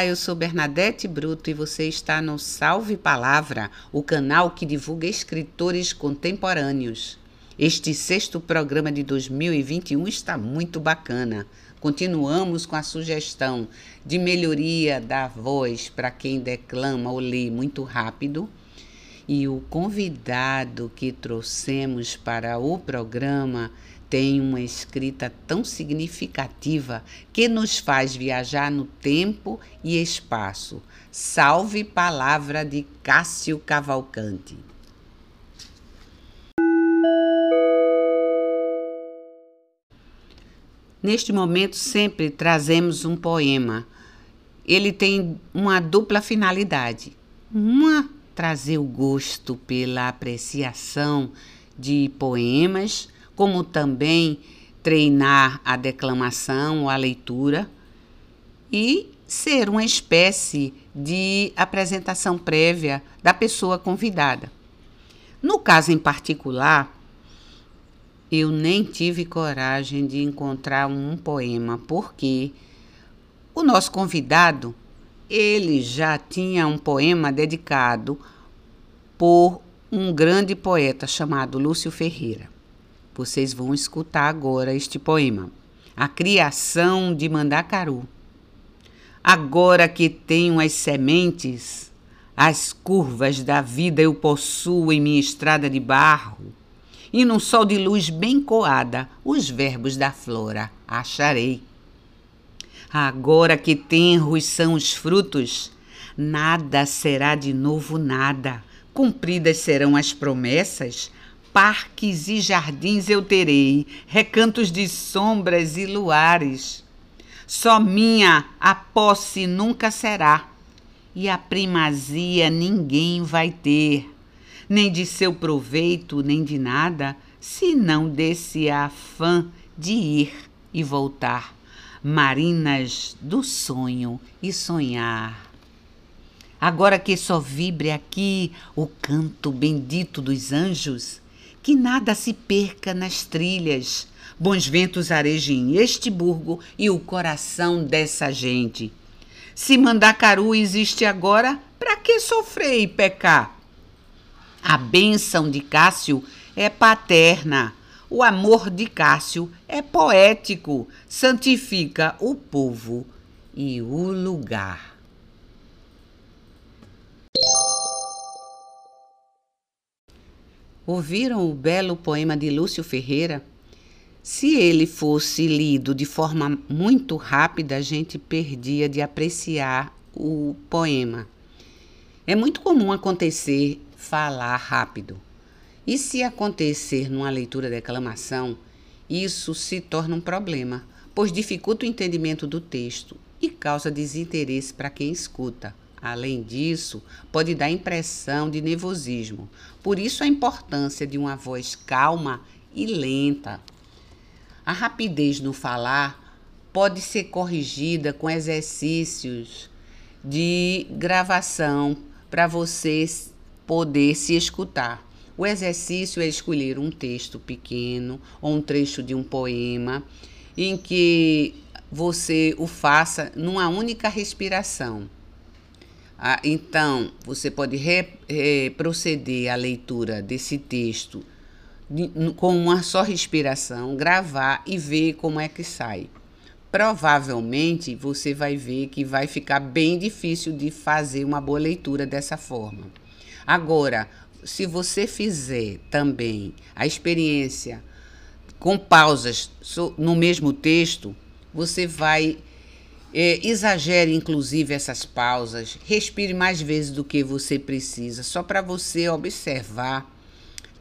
Olá, eu sou Bernadette Bruto e você está no Salve Palavra, o canal que divulga escritores contemporâneos. Este sexto programa de 2021 está muito bacana. Continuamos com a sugestão de melhoria da voz para quem declama ou lê muito rápido. E o convidado que trouxemos para o programa tem uma escrita tão significativa que nos faz viajar no tempo e espaço. Salve palavra de Cássio Cavalcante. Neste momento, sempre trazemos um poema. Ele tem uma dupla finalidade. Uma, trazer o gosto pela apreciação de poemas como também treinar a declamação, a leitura e ser uma espécie de apresentação prévia da pessoa convidada. No caso em particular, eu nem tive coragem de encontrar um poema, porque o nosso convidado, ele já tinha um poema dedicado por um grande poeta chamado Lúcio Ferreira. Vocês vão escutar agora este poema. A criação de Mandacaru. Agora que tenho as sementes, as curvas da vida eu possuo em minha estrada de barro, e num sol de luz bem coada, os verbos da flora acharei. Agora que tenros são os frutos, nada será de novo nada. Cumpridas serão as promessas, parques e jardins eu terei, recantos de sombras e luares. Só minha a posse nunca será, e a primazia ninguém vai ter, nem de seu proveito, nem de nada, senão desse afã de ir e voltar, marinas do sonho e sonhar. Agora que só vibre aqui o canto bendito dos anjos, que nada se perca nas trilhas. Bons ventos arejem este burgo e o coração dessa gente. Se Mandacaru existe agora, para que sofrer e pecar? A bênção de Cássio é paterna. O amor de Cássio é poético, santifica o povo e o lugar. Ouviram o belo poema de Lúcio Ferreira? Se ele fosse lido de forma muito rápida, a gente perdia de apreciar o poema. É muito comum acontecer falar rápido. E se acontecer numa leitura de declamação, isso se torna um problema, pois dificulta o entendimento do texto e causa desinteresse para quem escuta. Além disso, pode dar impressão de nervosismo. Por isso, a importância de uma voz calma e lenta. A rapidez no falar pode ser corrigida com exercícios de gravação para você poder se escutar. O exercício é escolher um texto pequeno ou um trecho de um poema em que você o faça numa única respiração. Ah, então, você pode re, proceder à leitura desse texto de, com uma só respiração, gravar e ver como é que sai. Provavelmente você vai ver que vai ficar bem difícil de fazer uma boa leitura dessa forma. Agora, se você fizer também a experiência com pausas no mesmo texto, você vai é, exagere, inclusive, essas pausas. Respire mais vezes do que você precisa, só para você observar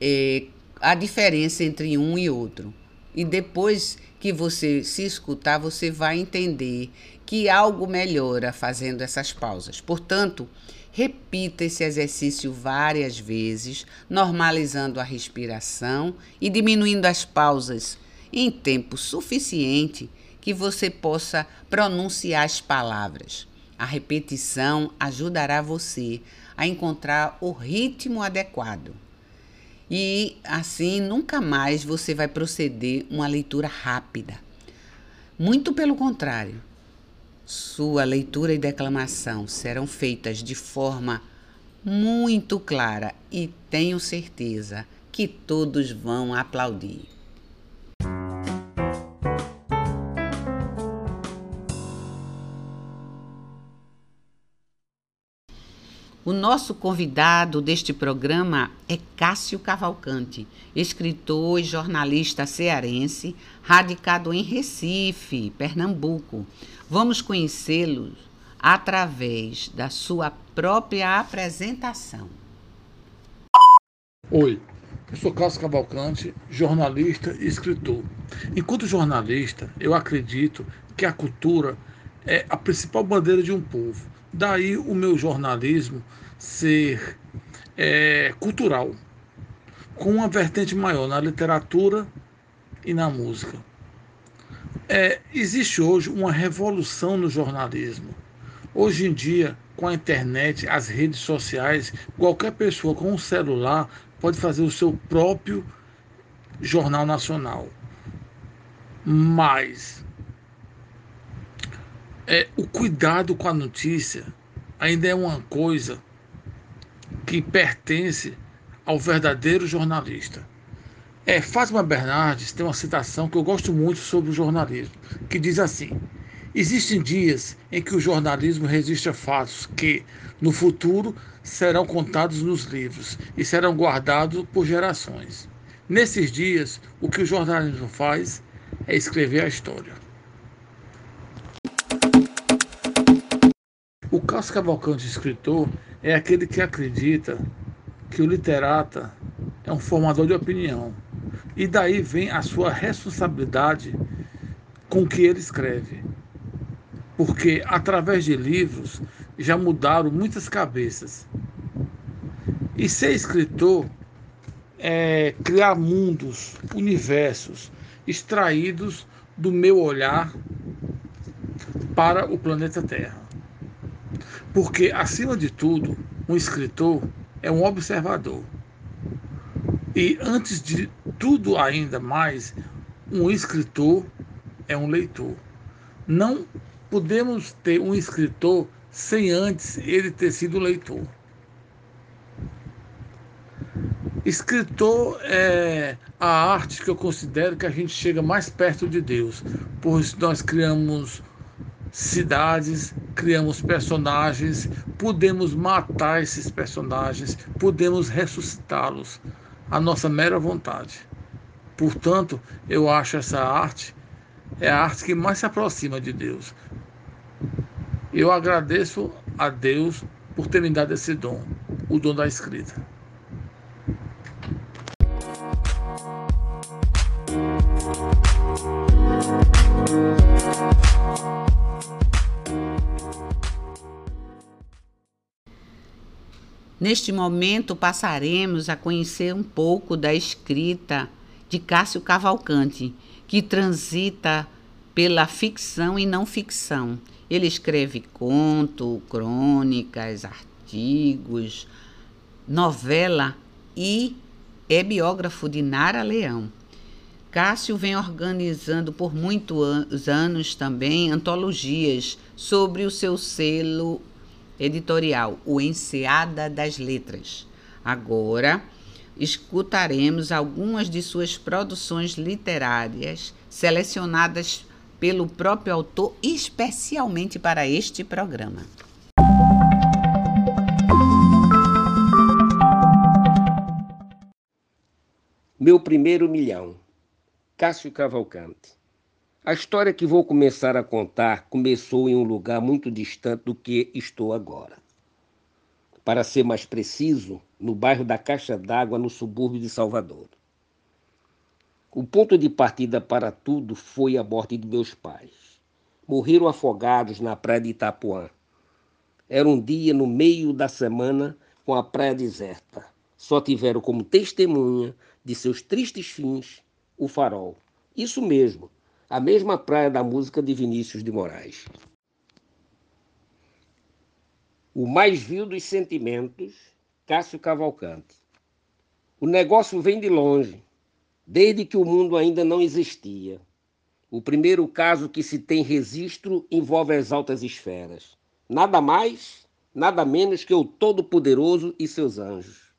é, a diferença entre um e outro. E depois que você se escutar, você vai entender que algo melhora fazendo essas pausas. Portanto, repita esse exercício várias vezes, normalizando a respiração e diminuindo as pausas em tempo suficiente que você possa pronunciar as palavras. A repetição ajudará você a encontrar o ritmo adequado. E assim nunca mais você vai proceder uma leitura rápida. Muito pelo contrário. Sua leitura e declamação serão feitas de forma muito clara e tenho certeza que todos vão aplaudir. O nosso convidado deste programa é Cássio Cavalcante, escritor e jornalista cearense, radicado em Recife, Pernambuco. Vamos conhecê-lo através da sua própria apresentação. Oi, eu sou Cássio Cavalcante, jornalista e escritor. Enquanto jornalista, eu acredito que a cultura é a principal bandeira de um povo Daí o meu jornalismo ser é, cultural, com uma vertente maior na literatura e na música. É, existe hoje uma revolução no jornalismo. Hoje em dia, com a internet, as redes sociais, qualquer pessoa com um celular pode fazer o seu próprio jornal nacional. Mas é, o cuidado com a notícia ainda é uma coisa que pertence ao verdadeiro jornalista. É, Fátima Bernardes tem uma citação que eu gosto muito sobre o jornalismo, que diz assim: Existem dias em que o jornalismo resiste a fatos que, no futuro, serão contados nos livros e serão guardados por gerações. Nesses dias, o que o jornalismo faz é escrever a história. O Cássio Cavalcante escritor é aquele que acredita que o literata é um formador de opinião. E daí vem a sua responsabilidade com o que ele escreve. Porque através de livros já mudaram muitas cabeças. E ser escritor é criar mundos, universos extraídos do meu olhar para o planeta Terra. Porque, acima de tudo, um escritor é um observador. E, antes de tudo ainda mais, um escritor é um leitor. Não podemos ter um escritor sem antes ele ter sido leitor. Escritor é a arte que eu considero que a gente chega mais perto de Deus, pois nós criamos cidades, criamos personagens, podemos matar esses personagens, podemos ressuscitá-los à nossa mera vontade. Portanto, eu acho essa arte é a arte que mais se aproxima de Deus. Eu agradeço a Deus por ter me dado esse dom, o dom da escrita. Neste momento, passaremos a conhecer um pouco da escrita de Cássio Cavalcante, que transita pela ficção e não ficção. Ele escreve conto, crônicas, artigos, novela e é biógrafo de Nara Leão. Cássio vem organizando por muitos anos também antologias sobre o seu selo editorial O Enseada das Letras. Agora escutaremos algumas de suas produções literárias selecionadas pelo próprio autor especialmente para este programa. Meu primeiro milhão. Cássio Cavalcante. A história que vou começar a contar começou em um lugar muito distante do que estou agora. Para ser mais preciso, no bairro da Caixa d'Água, no subúrbio de Salvador. O ponto de partida para tudo foi a morte de meus pais. Morreram afogados na praia de Itapuã. Era um dia no meio da semana com a praia deserta. Só tiveram como testemunha de seus tristes fins o farol. Isso mesmo, a mesma praia da música de Vinícius de Moraes. O mais vil dos sentimentos, Cássio Cavalcante. O negócio vem de longe, desde que o mundo ainda não existia. O primeiro caso que se tem registro envolve as altas esferas. Nada mais, nada menos que o Todo-Poderoso e seus anjos.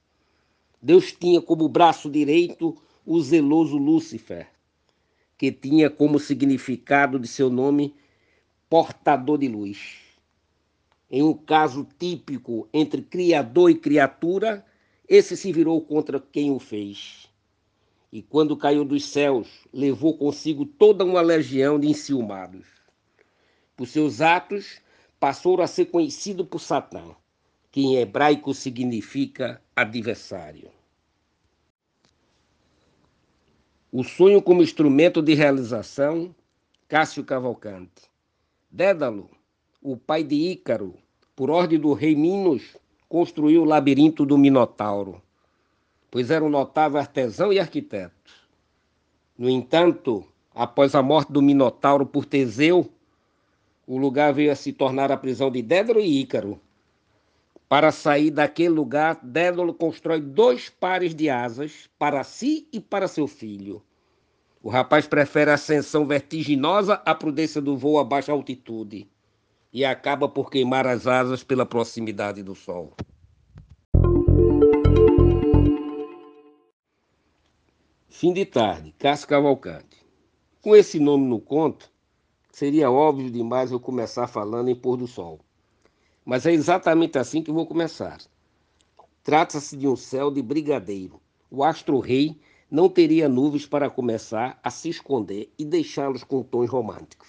Deus tinha como braço direito o zeloso Lúcifer, que tinha como significado de seu nome portador de luz. Em um caso típico entre criador e criatura, esse se virou contra quem o fez e quando caiu dos céus, levou consigo toda uma legião de enciumados. Por seus atos, passou a ser conhecido por Satã, que em hebraico significa adversário. O sonho como instrumento de realização, Cássio Cavalcante. Dédalo, o pai de Ícaro, por ordem do rei Minos, construiu o labirinto do Minotauro pois era um notável artesão e arquiteto. No entanto, após a morte do Minotauro por Teseu, o lugar veio a se tornar a prisão de Dédalo e Ícaro. Para sair daquele lugar, Dédalo constrói dois pares de asas para si e para seu filho. O rapaz prefere a ascensão vertiginosa à prudência do voo a baixa altitude e acaba por queimar as asas pela proximidade do sol. Fim de tarde, Cássio Cavalcante. Com esse nome no conto, seria óbvio demais eu começar falando em pôr do sol. Mas é exatamente assim que vou começar. Trata-se de um céu de brigadeiro. O astro-rei não teria nuvens para começar a se esconder e deixá-los com tons românticos.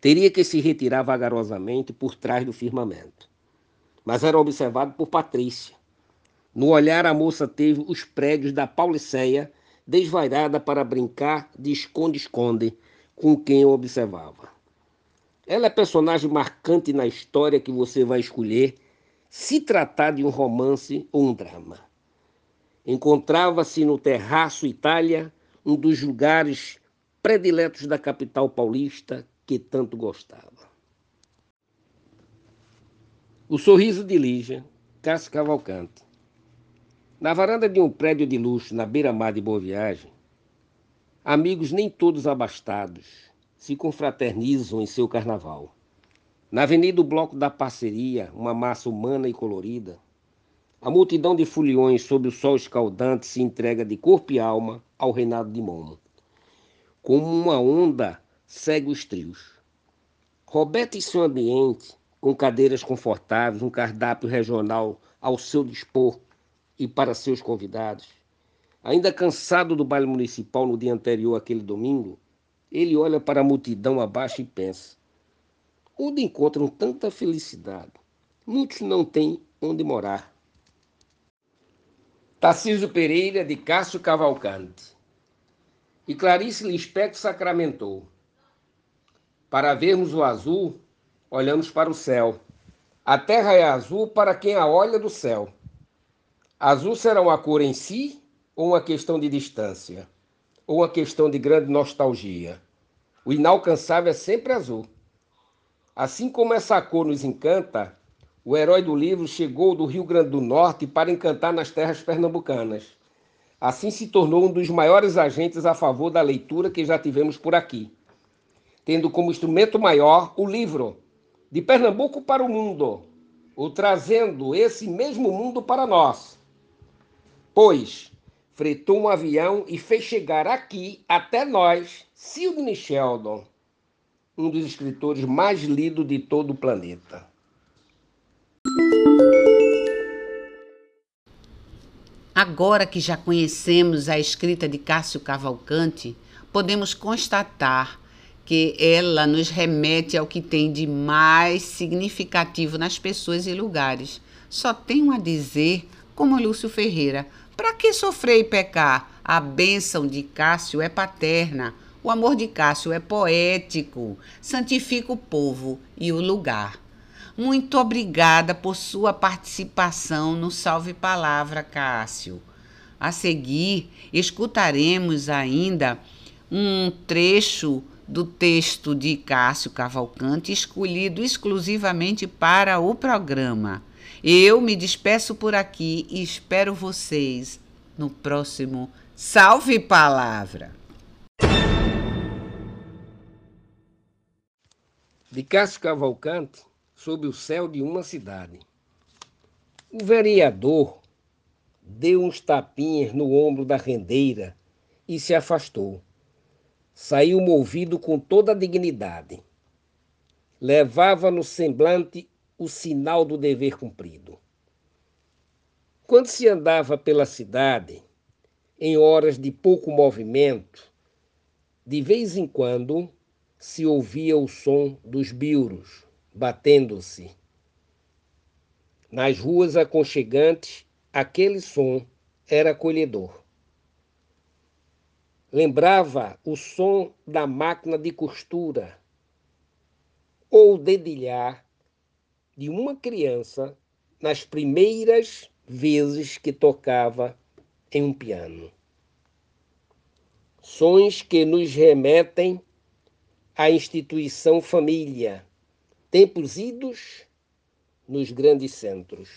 Teria que se retirar vagarosamente por trás do firmamento. Mas era observado por Patrícia. No olhar, a moça teve os prédios da Pauliceia desvairada para brincar de esconde-esconde com quem o observava. Ela é personagem marcante na história que você vai escolher, se tratar de um romance ou um drama. Encontrava-se no Terraço Itália, um dos lugares prediletos da capital paulista que tanto gostava. O sorriso de Lígia, Cássio Cavalcante. Na varanda de um prédio de luxo na beira-mar de Boa Viagem, amigos nem todos abastados se confraternizam em seu carnaval. Na avenida do Bloco da Parceria, uma massa humana e colorida, a multidão de foliões sob o sol escaldante se entrega de corpo e alma ao reinado de Momo. Como uma onda, segue os trios. Roberto e seu ambiente, com cadeiras confortáveis, um cardápio regional ao seu dispor, e para seus convidados. Ainda cansado do baile municipal no dia anterior aquele domingo, ele olha para a multidão abaixo e pensa: onde encontram tanta felicidade? Muitos não têm onde morar. Tarcísio Pereira, de Cássio Cavalcante. E Clarice Lispector sacramentou. Para vermos o azul, olhamos para o céu. A terra é azul para quem a olha do céu. Azul será uma cor em si ou uma questão de distância? Ou uma questão de grande nostalgia? O inalcançável é sempre azul. Assim como essa cor nos encanta, o herói do livro chegou do Rio Grande do Norte para encantar nas terras pernambucanas. Assim se tornou um dos maiores agentes a favor da leitura que já tivemos por aqui, tendo como instrumento maior o livro, de Pernambuco para o mundo, ou trazendo esse mesmo mundo para nós pois fretou um avião e fez chegar aqui até nós Sidney Sheldon, um dos escritores mais lidos de todo o planeta. Agora que já conhecemos a escrita de Cássio Cavalcante, podemos constatar que ela nos remete ao que tem de mais significativo nas pessoas e lugares. Só tenho a dizer, como Lúcio Ferreira, para que sofrer e pecar? A bênção de Cássio é paterna, o amor de Cássio é poético, santifica o povo e o lugar. Muito obrigada por sua participação no Salve Palavra, Cássio. A seguir, escutaremos ainda um trecho do texto de Cássio Cavalcante, escolhido exclusivamente para o programa. Eu me despeço por aqui e espero vocês no próximo Salve Palavra! de Cássio Cavalcante sob o céu de uma cidade. O vereador deu uns tapinhas no ombro da rendeira e se afastou. Saiu movido com toda a dignidade. Levava no semblante o sinal do dever cumprido. Quando se andava pela cidade, em horas de pouco movimento, de vez em quando se ouvia o som dos biuros batendo-se. Nas ruas aconchegantes, aquele som era acolhedor. Lembrava o som da máquina de costura ou dedilhar de uma criança nas primeiras vezes que tocava em um piano. Sons que nos remetem a instituição família, tempos idos nos grandes centros.